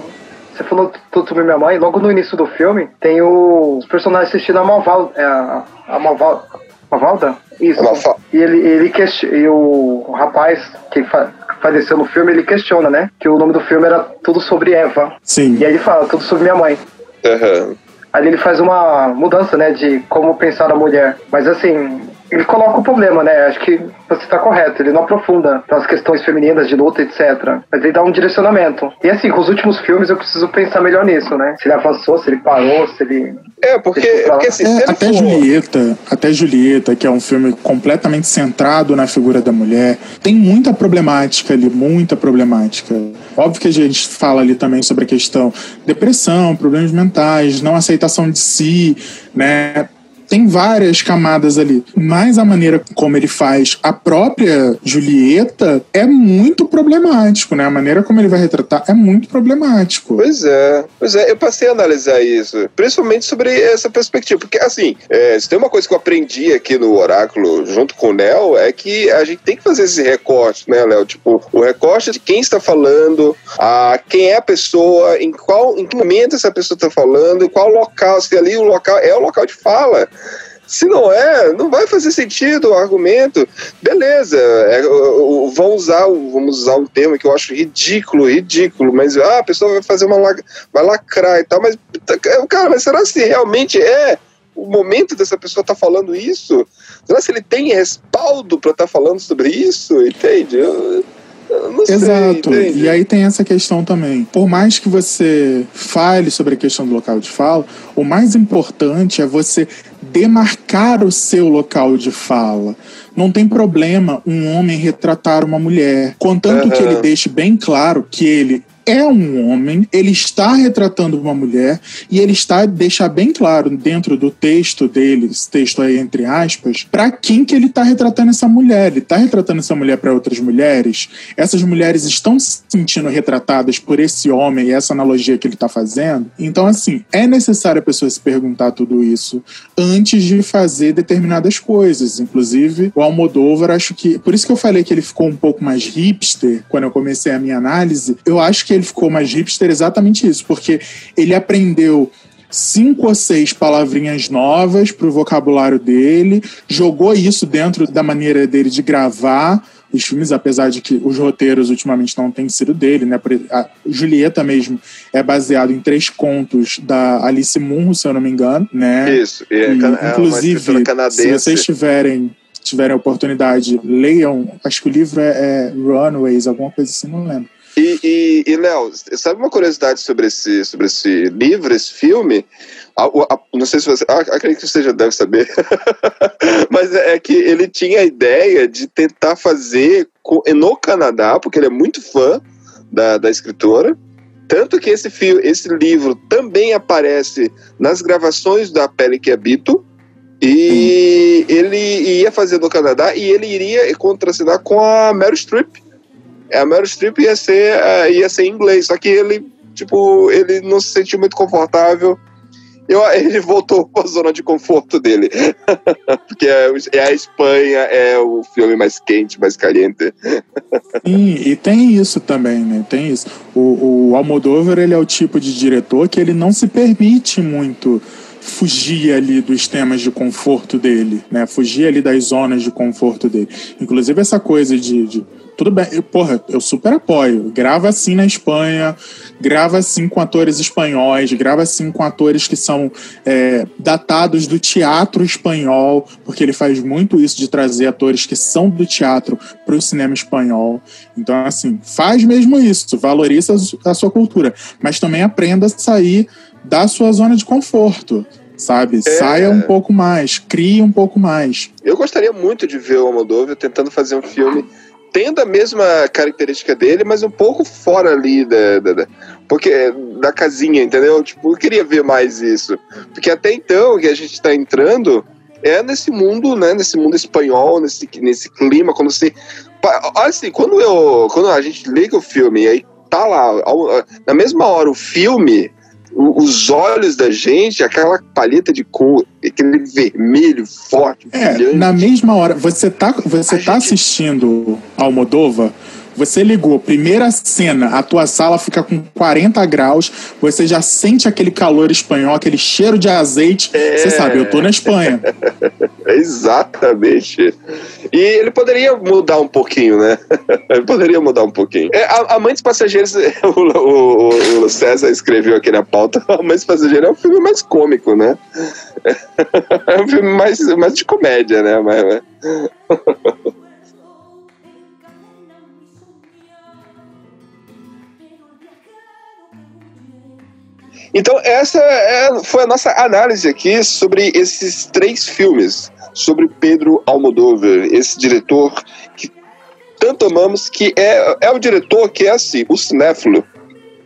você falou tudo sobre minha mãe. Logo no início do filme, tem os personagens assistindo a Malvalda. É, a, a Malval, Malvalda? Isso. A Malfa- E ele, ele question- e o, o rapaz que fa- faleceu no filme, ele questiona, né? Que o nome do filme era tudo sobre Eva. sim. E aí ele fala tudo sobre minha mãe. Aham. Ali ele faz uma mudança, né, de como pensar a mulher. Mas assim, ele coloca o problema, né? Acho que você está correto. Ele não aprofunda nas questões femininas de luta, etc. Mas ele dá um direcionamento. E assim, com os últimos filmes eu preciso pensar melhor nisso, né? Se ele avançou, se ele parou, se ele. É, porque, porque assim, É, ele até for- Julieta, até Julieta, que é um filme completamente centrado na figura da mulher, tem muita problemática ali, muita problemática. Óbvio que a gente fala ali também sobre a questão depressão, problemas mentais, não aceitação de si, né? Tem várias camadas ali, mas a maneira como ele faz a própria Julieta é muito problemático, né? A maneira como ele vai retratar é muito problemático. Pois é, pois é, eu passei a analisar isso, principalmente sobre essa perspectiva, porque assim, é, se tem uma coisa que eu aprendi aqui no Oráculo, junto com o Léo, é que a gente tem que fazer esse recorte, né, Léo? Tipo, o recorte de quem está falando, a quem é a pessoa, em qual, em que momento essa pessoa está falando, qual local, se ali o local é o local de fala. Se não é, não vai fazer sentido o argumento. Beleza, é, vão usar, vamos usar um termo que eu acho ridículo, ridículo, mas ah, a pessoa vai fazer uma vai lacrar e tal, mas cara, mas será se realmente é o momento dessa pessoa estar falando isso? Será se ele tem respaldo para estar falando sobre isso? Entende? Eu, sei. Exato. entende? E aí tem essa questão também. Por mais que você fale sobre a questão do local de fala, o mais importante é você demarcar o seu local de fala. Não tem problema um homem retratar uma mulher, contanto que Aham. ele deixe bem claro que ele é um homem, ele está retratando uma mulher e ele está deixar bem claro dentro do texto dele, esse texto aí entre aspas, para quem que ele está retratando essa mulher. Ele está retratando essa mulher para outras mulheres. Essas mulheres estão se sentindo retratadas por esse homem e essa analogia que ele está fazendo. Então assim, é necessário a pessoa se perguntar tudo isso antes de fazer determinadas coisas. Inclusive, o Almodóvar, acho que. Por isso que eu falei que ele ficou um pouco mais hipster quando eu comecei a minha análise. Eu acho que ele ficou mais hipster exatamente isso, porque ele aprendeu cinco ou seis palavrinhas novas para o vocabulário dele, jogou isso dentro da maneira dele de gravar os filmes, apesar de que os roteiros ultimamente não têm sido dele, né? A Julieta mesmo é baseado em três contos da Alice Munro, se eu não me engano, né? Isso, e é, E, é inclusive, escritora se vocês tiverem tiverem a oportunidade, leiam. Acho que o livro é, é Runaways, alguma coisa assim, não lembro. E, e, e, Léo, sabe uma curiosidade sobre esse, sobre esse livro, esse filme? A- a- não sei se você. ah, acredito que você já deve saber. <laughs> Mas é que ele tinha a ideia de tentar fazer co- no Canadá, porque ele é muito fã da, da escritora. Tanto que esse, fio, esse livro também aparece nas gravações da Pele que Habito. E ele ia fazer no Canadá e ele iria contracenar com a Meryl Streep. É, A Meryl Streep ia ser, eh, ia ser em inglês, só que ele, tipo, ele não se sentiu muito confortável Eu, <laughs> ele voltou para a zona de conforto dele. <laughs> Porque é, é, a Espanha, é o filme mais quente, mais caliente. <laughs> Sim, e tem isso também, né? Tem isso. O, o Almodóvar, ele é o tipo de diretor que ele não se permite muito fugir ali dos temas de conforto dele, né? Fugir ali das zonas de conforto dele. Inclusive essa coisa de, de tudo bem, eu, porra, eu super apoio. Grava assim na Espanha, grava assim com atores espanhóis, grava assim com atores que são é, datados do teatro espanhol, porque ele faz muito isso de trazer atores que são do teatro para o cinema espanhol. Então, assim, faz mesmo isso, valoriza a sua cultura, mas também aprenda a sair da sua zona de conforto sabe? É... Saia um pouco mais, crie um pouco mais. Eu gostaria muito de ver o Almodóvar tentando fazer um filme tendo a mesma característica dele, mas um pouco fora ali da, da, da, porque da casinha, entendeu? Tipo, eu queria ver mais isso. Porque até então que a gente está entrando é nesse mundo, né? Nesse mundo espanhol, nesse, nesse clima, quando você. Assim, quando eu. Quando a gente liga o filme aí tá lá, na mesma hora o filme os olhos da gente, aquela paleta de cor, aquele vermelho forte, é, brilhante. Na mesma hora, você tá, você tá gente... assistindo Almodova, você ligou, primeira cena, a tua sala fica com 40 graus, você já sente aquele calor espanhol, aquele cheiro de azeite. É... Você sabe, eu tô na Espanha. <laughs> Exatamente. E ele poderia mudar um pouquinho, né? <laughs> ele poderia mudar um pouquinho. É, Amantes Passageiros, <laughs> o, o, o, César escreveu aqui na pauta, Amantes Passageiros é um filme mais cômico, né? É um filme mais, mais de comédia, né? Mas, Então, essa é, foi a nossa análise aqui sobre esses três filmes, sobre Pedro Almodóvar, esse diretor que tanto amamos, que é, é o diretor que é assim, o cinéfilo,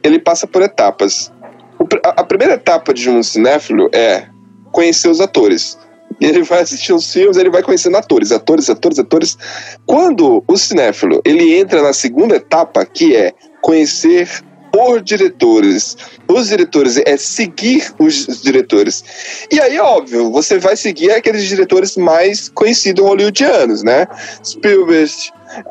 ele passa por etapas. O, a, a primeira etapa de um cinéfilo é conhecer os atores. Ele vai assistir os filmes, ele vai conhecendo atores, atores, atores, atores. Quando o cinéfilo ele entra na segunda etapa, que é conhecer por diretores. Os diretores é seguir os diretores. E aí, óbvio, você vai seguir aqueles diretores mais conhecidos hollywoodianos, né? Spielberg,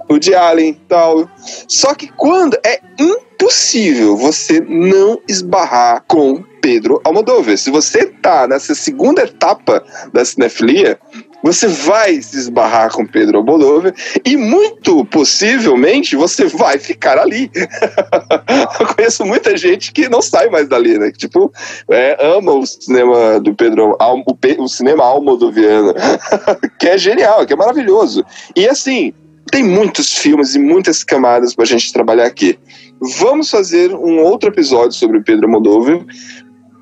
o Allen tal. Só que quando é impossível você não esbarrar com Pedro Almodóvar. Se você tá nessa segunda etapa da cinefilia, você vai se esbarrar com Pedro Almodóvar e muito possivelmente você vai ficar ali. <laughs> Eu conheço muita gente que não sai mais dali, né? Que, tipo, é, ama o cinema do Pedro, o, o cinema almodoviano, <laughs> que é genial, que é maravilhoso. E assim, tem muitos filmes e muitas camadas para a gente trabalhar aqui. Vamos fazer um outro episódio sobre Pedro Almodóvar,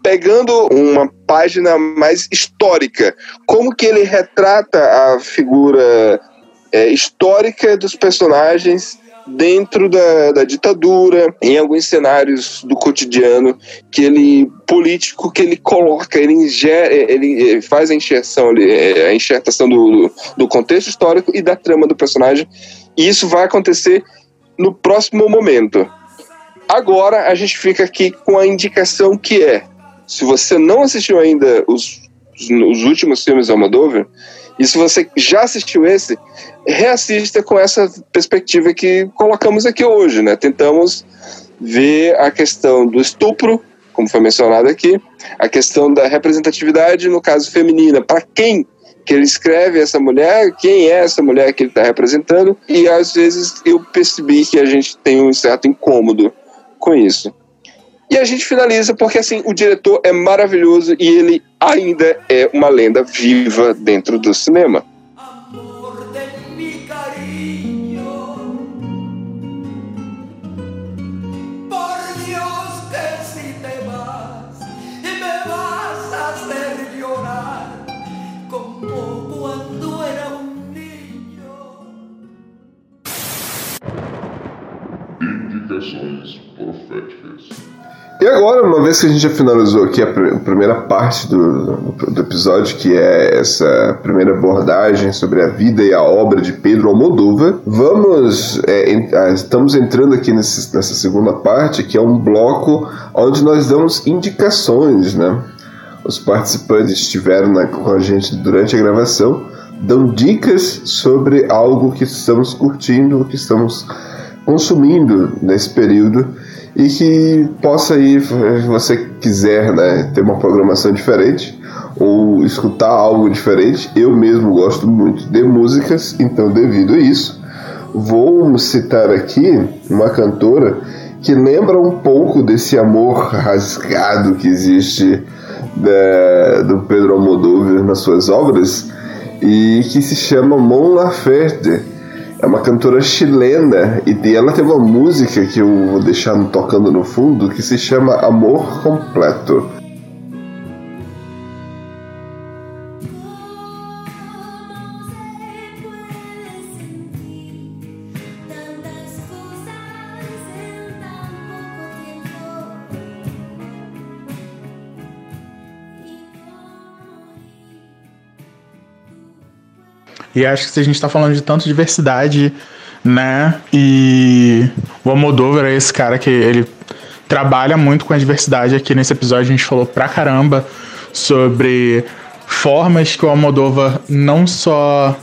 pegando uma página mais histórica, como que ele retrata a figura é, histórica dos personagens dentro da, da, ditadura, em alguns cenários do cotidiano que ele político que ele coloca, ele, ingere, ele faz a inserção, é, a enxertação do, do contexto histórico e da trama do personagem. E isso vai acontecer no próximo momento. Agora a gente fica aqui com a indicação que é se você não assistiu ainda os, os últimos filmes do Almodóvar, e se você já assistiu esse, reassista com essa perspectiva que colocamos aqui hoje, né? Tentamos ver a questão do estupro, como foi mencionado aqui, a questão da representatividade, no caso feminina, para quem que ele escreve essa mulher, quem é essa mulher que ele está representando, e às vezes eu percebi que a gente tem um certo incômodo com isso. E a gente finaliza porque assim, o diretor é maravilhoso e ele ainda é uma lenda viva dentro do cinema. Indicações proféticas. E agora, uma vez que a gente já finalizou aqui a, pr primeira parte do, do, episódio, que é essa primeira abordagem sobre a vida e a obra de Pedro Almodóvar, vamos é, estamos entrando aqui nesse, nessa segunda parte, que é um bloco onde nós damos indicações, né? os participantes estiveram na, com a gente durante a gravação dão dicas sobre algo que estamos curtindo, que estamos consumindo nesse período e que possa ir, se você quiser né, ter uma programação diferente ou escutar algo diferente. Eu mesmo gosto muito de músicas, então devido a isso, vou citar aqui uma cantora que lembra um pouco desse amor rasgado que existe né, do Pedro Almodóvar nas suas obras e que se chama Mon Laferte. É uma cantora chilena e ela tem uma música que eu vou deixar tocando no fundo que se chama Amor Completo. E acho que se a gente tá falando de tanto diversidade, né? E o Almodóvar é esse cara que ele trabalha muito com a diversidade. Aqui nesse episódio a gente falou pra caramba sobre formas que o Almodóvar não só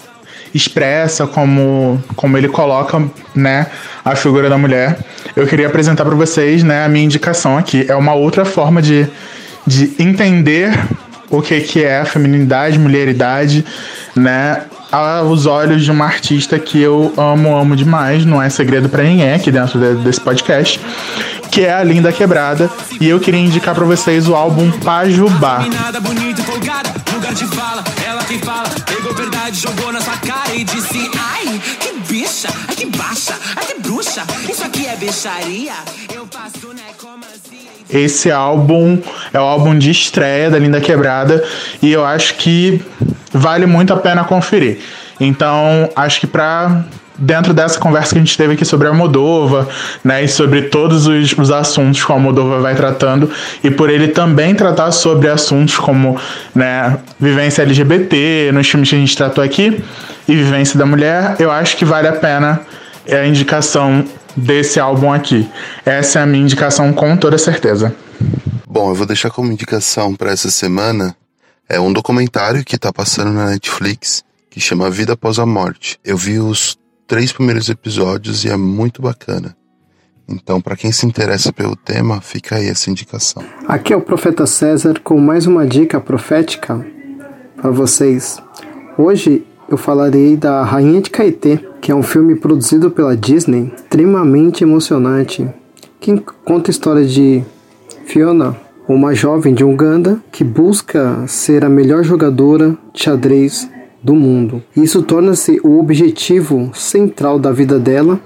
expressa como, como ele coloca né, a figura da mulher. Eu queria apresentar para vocês né, a minha indicação aqui. É uma outra forma de, de entender o que, que é a mulheridade, né? aos olhos de uma artista que eu amo, amo demais, não é segredo para ninguém aqui dentro de, desse podcast, que é a Linda Quebrada, e eu queria indicar para vocês o álbum Pajubá. Isso aqui é bicharia. Eu faço, né, como assim? Esse álbum é o álbum de estreia da Linda Quebrada e eu acho que vale muito a pena conferir. Então, acho que para dentro dessa conversa que a gente teve aqui sobre a Moldova, né, e sobre todos os, os assuntos que a Moldova vai tratando, e por ele também tratar sobre assuntos como, né, vivência LGBT, nos filmes que a gente tratou aqui, e vivência da mulher, eu acho que vale a pena a indicação desse álbum aqui. Essa é a minha indicação com toda certeza. Bom, eu vou deixar como indicação para essa semana é um documentário que tá passando na Netflix que chama Vida Após a Morte. Eu vi os três primeiros episódios e é muito bacana. Então, para quem se interessa pelo tema, fica aí essa indicação. Aqui é o Profeta César com mais uma dica profética para vocês. Hoje eu falarei da Rainha de Caetê, que é um filme produzido pela Disney, extremamente emocionante, que conta a história de Fiona, uma jovem de Uganda que busca ser a melhor jogadora de xadrez do mundo. Isso torna-se o objetivo central da vida dela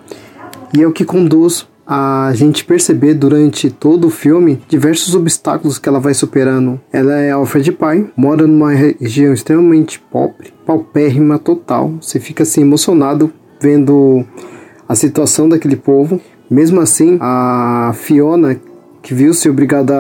e é o que conduz a gente perceber durante todo o filme diversos obstáculos que ela vai superando. Ela é de pai, mora numa região extremamente pobre, paupérrima total. Você fica assim emocionado vendo a situação daquele povo. Mesmo assim, a Fiona, que viu-se obrigada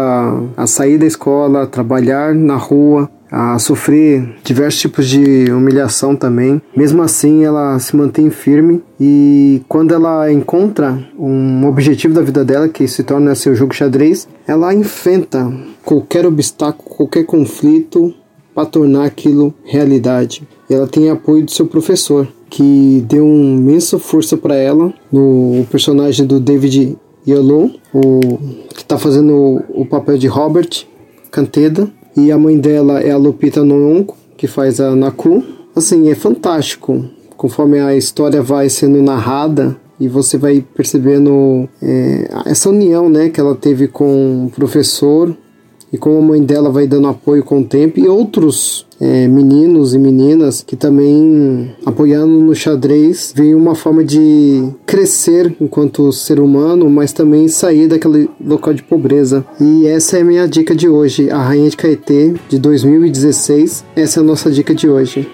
a, sair da escola, a trabalhar na rua, a sofrer diversos tipos de humilhação também. Mesmo assim, ela se mantém firme e quando ela encontra um objetivo da vida dela, que se torna seu jogo xadrez, ela enfrenta qualquer obstáculo, qualquer conflito para tornar aquilo realidade. Ela tem apoio do seu professor, que deu uma imensa força para ela no personagem do David Yellow, o que está fazendo o, o, papel de Robert Canteda, e a mãe dela é a Lupita Nyong'o, que faz a Naku. Assim, é fantástico. Conforme a história vai sendo narrada e você vai percebendo é, essa união, né, que ela teve com o professor e como a mãe dela vai dando apoio com o tempo e outros é, meninos e meninas que também apoiando no xadrez veio uma forma de crescer enquanto ser humano, mas também sair daquele local de pobreza. E essa é a minha dica de hoje, a Rainha de Caetê de 2016. Essa é a nossa dica de hoje.